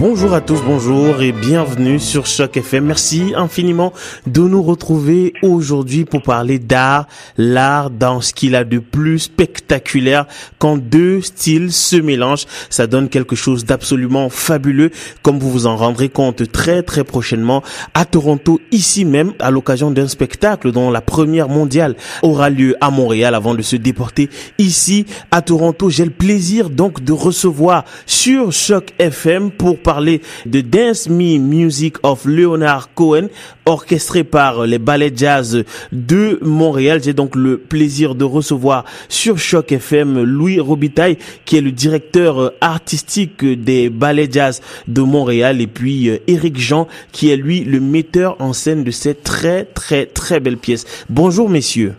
Bonjour à tous, bonjour et bienvenue sur Choc FM. Merci infiniment de nous retrouver aujourd'hui pour parler d'art, l'art dans ce qu'il a de plus spectaculaire quand deux styles se mélangent. Ça donne quelque chose d'absolument fabuleux comme vous vous en rendrez compte très très prochainement à Toronto, ici même à l'occasion d'un spectacle dont la première mondiale aura lieu à Montréal avant de se déporter ici à Toronto. J'ai le plaisir donc de recevoir sur Choc FM pour parler de Dance Me Music of Leonard Cohen, orchestré par les ballets jazz de Montréal. J'ai donc le plaisir de recevoir sur Choc FM Louis Robitaille, qui est le directeur artistique des ballets jazz de Montréal, et puis Eric Jean, qui est lui le metteur en scène de cette très très très belle pièce. Bonjour messieurs.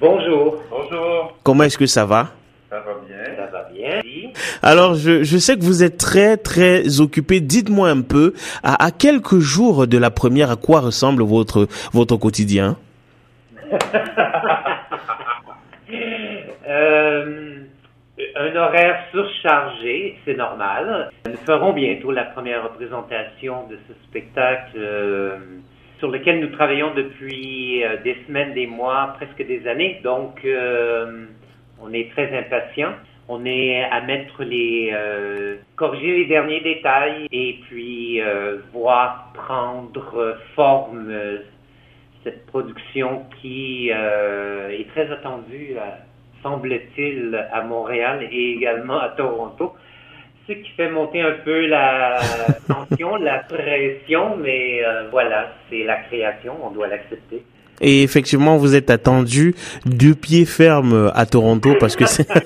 Bonjour. Bonjour. Comment est-ce que ça va? Ça va bien. Ça va bien. Alors, je, je sais que vous êtes très, très occupé. Dites-moi un peu, à, quelques jours de la première, à quoi ressemble votre, votre quotidien euh, Un horaire surchargé, c'est normal. Nous ferons bientôt la première représentation de ce spectacle euh, sur lequel nous travaillons depuis euh, des semaines, des mois, presque des années. Donc, on est très impatients. On est à mettre les, euh, corriger les derniers détails et puis euh, voir prendre forme euh, cette production qui euh, est très attendue, euh, semble-t-il, à Montréal et également à Toronto. Ce qui fait monter un peu la tension, la pression, mais voilà, c'est la création, on doit l'accepter. Et effectivement, vous êtes attendu deux pieds fermes à Toronto parce que c'est.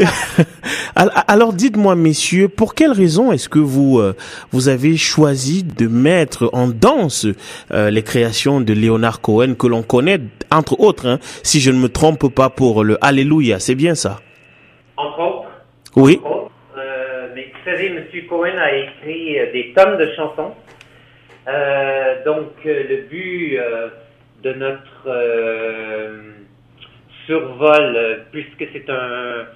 Alors, dites-moi, messieurs, pour quelle raison est-ce que vous euh, vous avez choisi de mettre en danse euh, les créations de Leonard Cohen que l'on connaît entre autres, hein, si je ne me trompe pas pour le Alléluia, c'est bien ça? Entre autres. Oui. Entre autres, euh, mais vous savez, M. Cohen a écrit des tonnes de chansons. Euh, donc, euh, le but euh, de notre survol, puisque c'est un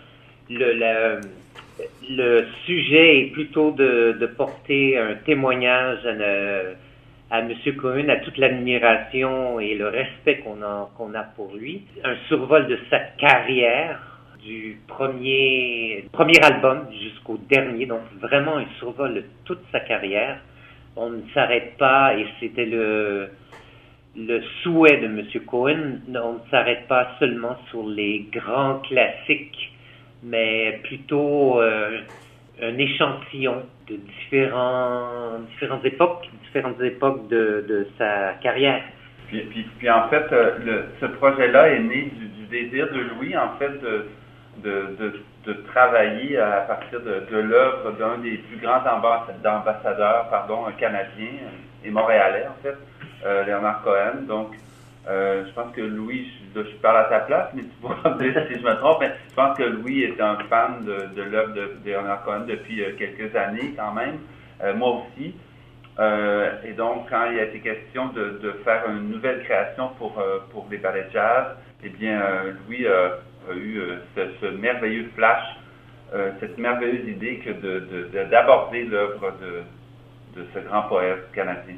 le, sujet est plutôt de, porter un témoignage à, ne- M. Cohen, à toute l'admiration et le respect qu'on a, qu'on a pour lui. Un survol de sa carrière, du premier, premier album jusqu'au dernier, donc vraiment un survol de toute sa carrière. On ne s'arrête pas, et c'était le, souhait de M. Cohen, on ne s'arrête pas seulement sur les grands classiques, mais plutôt euh, un échantillon de différents, différentes époques, différentes époques de, sa carrière. Puis, puis, en fait, euh, ce projet-là est né du, désir de Louis, en fait, de, travailler à partir de, l'œuvre d'un des plus grands ambas- ambassadeurs canadiens et montréalais, en fait, euh, Léonard Cohen. Donc, euh, je pense que Louis, je, parle à ta place, mais tu pourras si je me trompe, mais je pense que Louis est un fan de, l'œuvre de, Léonard Cohen depuis euh, quelques années quand même, Euh, moi aussi. Et donc, quand il a été question de, faire une nouvelle création pour, pour les ballets jazz, eh bien, Louis eu euh, ce, merveilleux flash, euh, cette merveilleuse idée que de, de- de- d'aborder l'œuvre de, de ce grand poète canadien.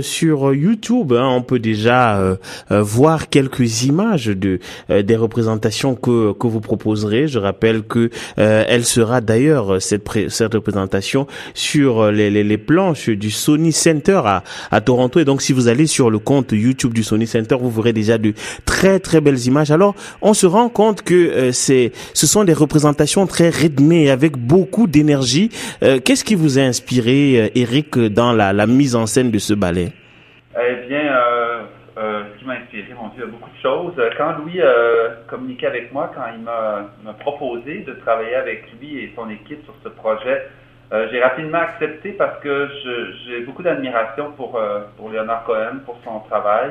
Sur YouTube, hein, on peut déjà euh, euh, voir quelques images de euh, des représentations que que vous proposerez. Je rappelle que euh, elle sera d'ailleurs cette pré- cette représentation sur euh, les, les les planches du Sony Center à à Toronto. Et donc, si vous allez sur le compte YouTube du Sony Center, vous verrez déjà de très très belles images. Alors, on se rend compte que euh, c'est ce sont des représentations très rythmées avec beaucoup d'énergie. Euh, Qu'est-ce qui vous a inspiré, euh, Eric, dans la la mise en scène de ballet? Eh bien, euh, euh, qui m'a inspiré, mon Dieu, beaucoup de choses. Quand Louis euh, communiquait avec moi, quand il m'a proposé de travailler avec lui et son équipe sur ce projet, euh, j'ai rapidement accepté parce que j'ai beaucoup d'admiration pour, euh, pour Leonard Cohen, pour son travail,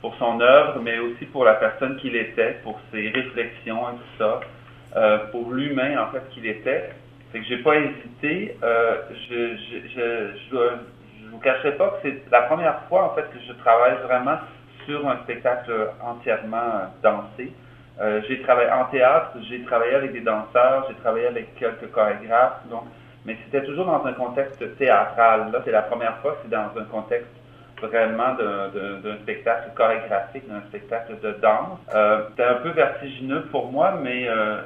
pour son œuvre, mais aussi pour la personne qu'il était, pour ses réflexions et tout ça, euh, pour l'humain en fait qu'il était. Fait que j'ai pas hésité. Je, je vous cacherai pas que c'est la première fois en fait que je travaille vraiment sur un spectacle entièrement dansé. j'ai travaillé en théâtre, j'ai travaillé avec des danseurs, j'ai travaillé avec quelques chorégraphes, donc, mais c'était toujours dans un contexte théâtral. Là, c'est la première fois que c'est dans un contexte vraiment d'un spectacle chorégraphique, d'un spectacle de danse. Euh, C'était un peu vertigineux pour moi, mais, euh,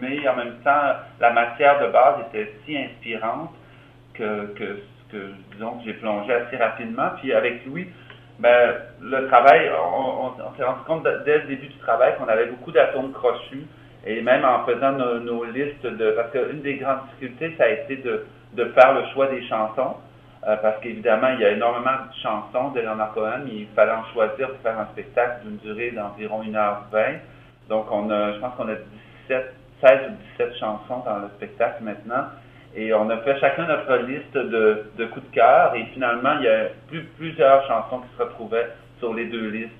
mais en même temps, la matière de base était si inspirante que, que disons que j'ai plongé assez rapidement. Puis avec Louis, ben, le travail, on, s'est rendu compte dès le début du travail qu'on avait beaucoup d'atomes crochus et même en faisant nos, nos listes de... Parce qu'une des grandes difficultés, ça a été de, de faire le choix des chansons. Euh, parce qu'évidemment, il y a énormément de chansons de Leonard Cohen. Il fallait en choisir pour faire un spectacle d'une durée d'environ 1h20. Donc, on a, je pense qu'on a 17, 16 ou 17 chansons dans le spectacle maintenant. Et on a fait chacun notre liste de, de coups de cœur. Et finalement, il y a plus, plusieurs chansons qui se retrouvaient sur les deux listes.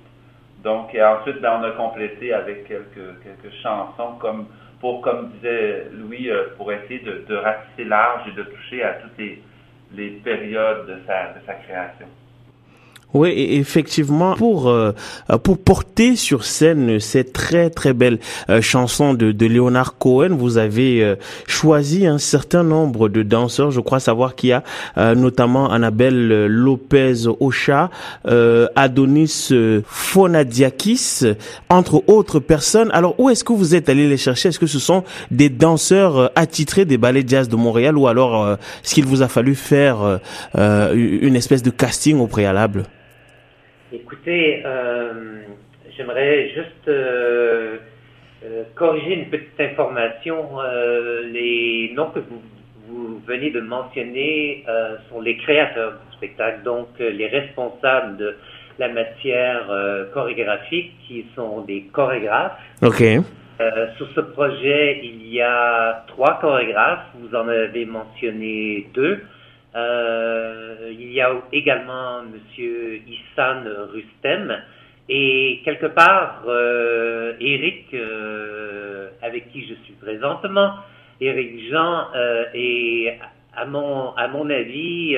Donc, et ensuite, ben, on a complété avec quelques, quelques chansons comme pour, comme disait Louis, euh, pour essayer de, de ratisser large et de toucher à toutes les, les périodes de sa, de sa création. Oui, effectivement, pour euh, pour porter sur scène cette très très belle euh, chanson de, de Leonard Cohen, vous avez euh, choisi un certain nombre de danseurs. Je crois savoir qu'il y a notamment Annabelle Lopez Ocha, Adonis Fonadiakis, entre autres personnes. Alors, où est-ce que vous êtes allé les chercher? Est-ce que ce sont des danseurs attitrés des ballets jazz de Montréal ou alors est-ce qu'il vous a fallu faire une espèce de casting au préalable? Écoutez, euh, j'aimerais juste euh, euh, corriger une petite information. les noms que vous, vous, venez de mentionner sont les créateurs du spectacle, donc les responsables de la matière chorégraphique, qui sont des chorégraphes. OK. sur ce projet, il y a trois chorégraphes. Vous en avez mentionné deux. Euh, il y a également Monsieur Issan Rustem et quelque part euh, Eric, euh, avec qui je suis présentement, Eric Jean est à mon à mon avis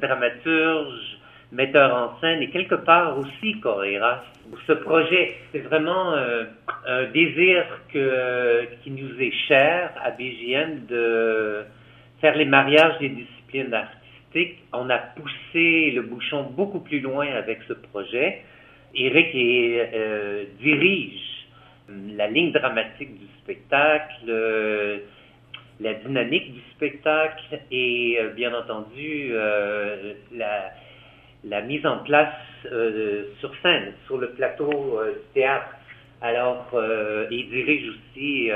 dramaturge, metteur en scène et quelque part aussi chorégraphe. Ce projet, c'est vraiment un désir qui nous est cher à BGN de faire les mariages des disciplines artistiques. On a poussé le bouchon beaucoup plus loin avec ce projet. Eric euh, dirige la ligne dramatique du spectacle, euh, la dynamique du spectacle et euh, bien entendu la, mise en place sur scène, sur le plateau du théâtre. Alors, il dirige aussi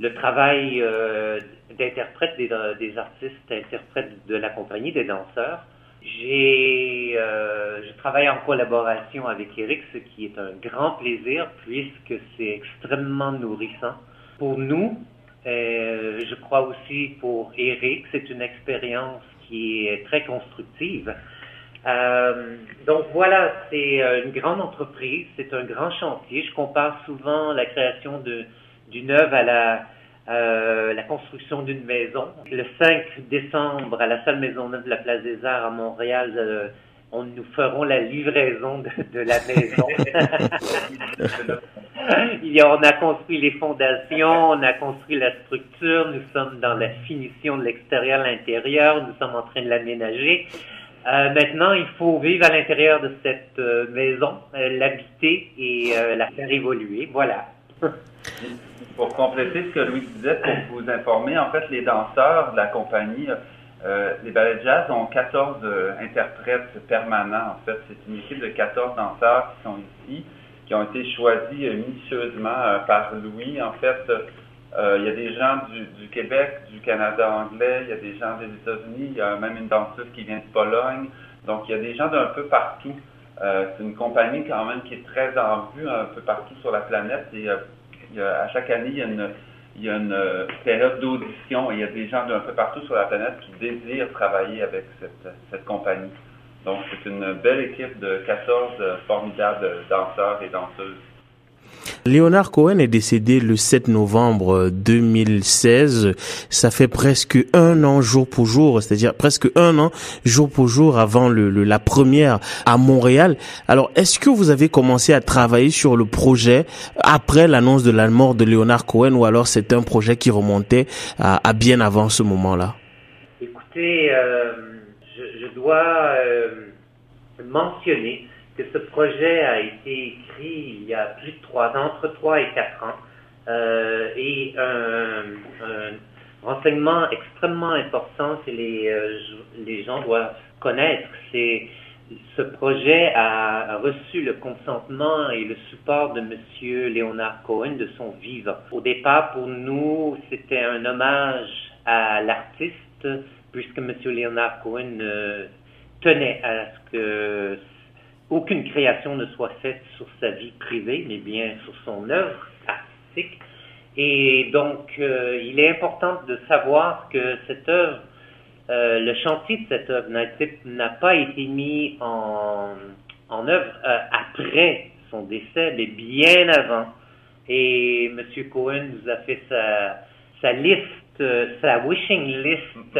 le travail euh, d'interprète des, des, artistes, interprètes de la compagnie des danseurs. J'ai, euh, je travaille en collaboration avec Eric, ce qui est un grand plaisir puisque c'est extrêmement nourrissant pour nous. Euh, je crois aussi pour Eric, c'est une expérience qui est très constructive. Euh, donc voilà, c'est une grande entreprise, c'est un grand chantier. Je compare souvent la création de d'une œuvre à la, euh, la construction d'une maison. Le 5 décembre, à la salle Maisonneuve de la Place des Arts à Montréal, euh, on nous ferons la livraison de, de la maison. Il y a, on a construit les fondations, on a construit la structure, nous sommes dans la finition de l'extérieur l'intérieur, nous sommes en train de l'aménager. Euh, maintenant, il faut vivre à l'intérieur de cette maison, l'habiter et la faire évoluer. Voilà. Pour compléter ce que Louis disait, pour vous informer, en fait, les danseurs de la compagnie, euh, les ballets jazz ont 14 euh, interprètes permanents. En fait, c'est une équipe de 14 danseurs qui sont ici, qui ont été choisis euh, minutieusement par Louis. En fait, il y a des gens du, Québec, du Canada anglais, il y a des gens des États-Unis, il y a même une danseuse qui vient de Pologne. Donc, il y a des gens d'un peu partout. C'est une compagnie quand même qui est très en vue un peu partout sur la planète et à chaque année, il y a une, euh, période d'audition et il y a des gens d'un peu partout sur la planète qui désirent travailler avec cette, cette compagnie. Donc, c'est une belle équipe de 14 euh, formidables danseurs et danseuses. Léonard Cohen est décédé le 7 novembre 2016. Ça fait presque un an jour pour jour, c'est-à-dire presque un an jour pour jour avant le, la première à Montréal. Alors, est-ce que vous avez commencé à travailler sur le projet après l'annonce de la mort de Léonard Cohen ou alors c'est un projet qui remontait à, bien avant ce moment-là? Écoutez, euh, je, je, dois euh, mentionner que ce projet a été écrit il y a plus de trois ans, entre trois et quatre ans, euh, et un, renseignement extrêmement important que les, euh, gens doivent connaître, c'est ce projet a, reçu le consentement et le support de Monsieur Léonard Cohen de son vivant. Au départ, pour nous, c'était un hommage à l'artiste, puisque Monsieur Léonard Cohen euh, tenait à ce que aucune création ne soit faite sur sa vie privée, mais bien sur son œuvre artistique. Et donc, euh, il est important de savoir que cette œuvre, euh, le chantier de cette œuvre n'a pas été mis en, en œuvre euh, après son décès, mais bien avant. Et M. Cohen nous a fait sa, sa liste, sa wishing list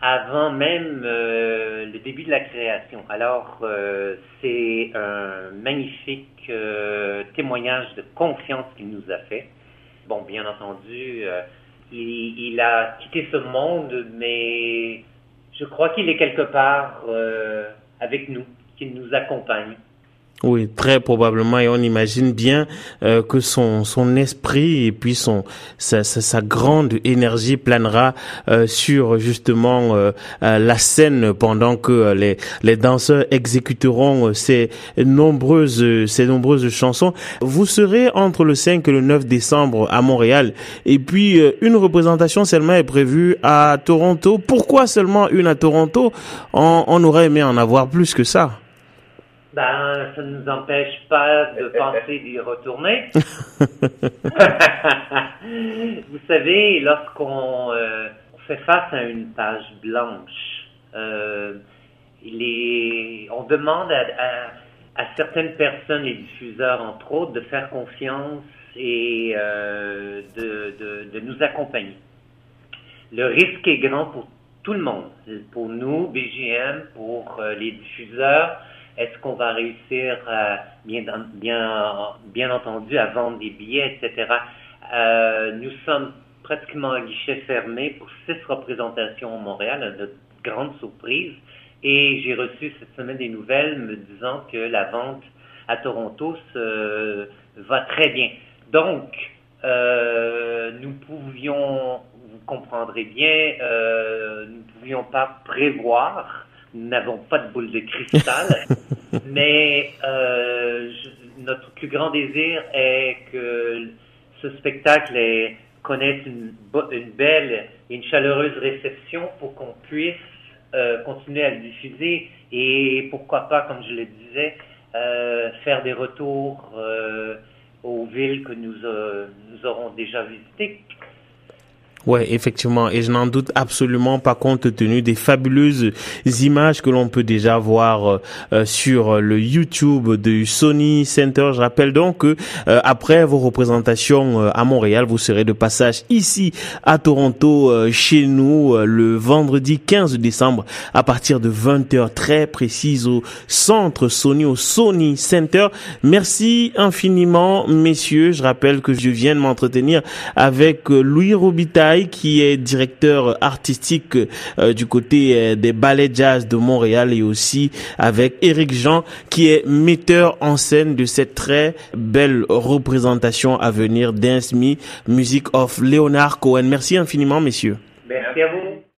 avant même euh, le début de la création. Alors, euh, c'est un magnifique euh, témoignage de confiance qu'il nous a fait. Bon, bien entendu, il, il, a quitté ce monde, mais je crois qu'il est quelque part avec nous, qu'il nous accompagne. Oui, très probablement, et on imagine bien euh, que son son esprit et puis son sa, sa, grande énergie planera euh, sur justement euh, la scène pendant que les les danseurs exécuteront ces nombreuses ces nombreuses chansons. Vous serez entre le 5 et le 9 décembre à Montréal, et puis une représentation seulement est prévue à Toronto. Pourquoi seulement une à Toronto? On, on aurait aimé en avoir plus que ça. Ben, ça ne nous empêche pas de penser d'y retourner. Vous savez, lorsqu'on euh, fait face à une page blanche, euh, il on demande à, certaines personnes et diffuseurs, entre autres, de faire confiance et euh, de, de, de nous accompagner. Le risque est grand pour tout le monde, pour nous, BGM, pour les diffuseurs, est-ce qu'on va réussir, euh, bien, bien, bien entendu, à vendre des billets, etc. Euh, nous sommes pratiquement à guichet fermé pour six représentations à Montréal, notre grande surprise. Et j'ai reçu cette semaine des nouvelles me disant que la vente à Toronto se, va très bien. Donc, euh, nous pouvions, vous comprendrez bien, euh, nous ne pouvions pas prévoir nous n'avons pas de boule de cristal, mais euh, notre plus grand désir est que ce spectacle connaisse une, une, belle et une chaleureuse réception pour qu'on puisse euh, continuer à le diffuser et pourquoi pas, comme je le disais, euh, faire des retours aux villes que nous, nous aurons déjà visitées. Ouais, effectivement, et je n'en doute absolument pas compte tenu des fabuleuses images que l'on peut déjà voir euh, euh, sur le YouTube du Sony Center. Je rappelle donc que euh, après vos représentations à Montréal, vous serez de passage ici à Toronto chez nous le vendredi 15 décembre à partir de 20h très précise au centre Sony au Sony Center. Merci infiniment messieurs. Je rappelle que je viens de m'entretenir avec Louis Robitaille qui est directeur artistique euh, du côté euh, des ballets jazz de Montréal et aussi avec Eric Jean qui est metteur en scène de cette très belle représentation à venir Dance Me Music of Leonard Cohen. Merci infiniment messieurs. Merci à vous.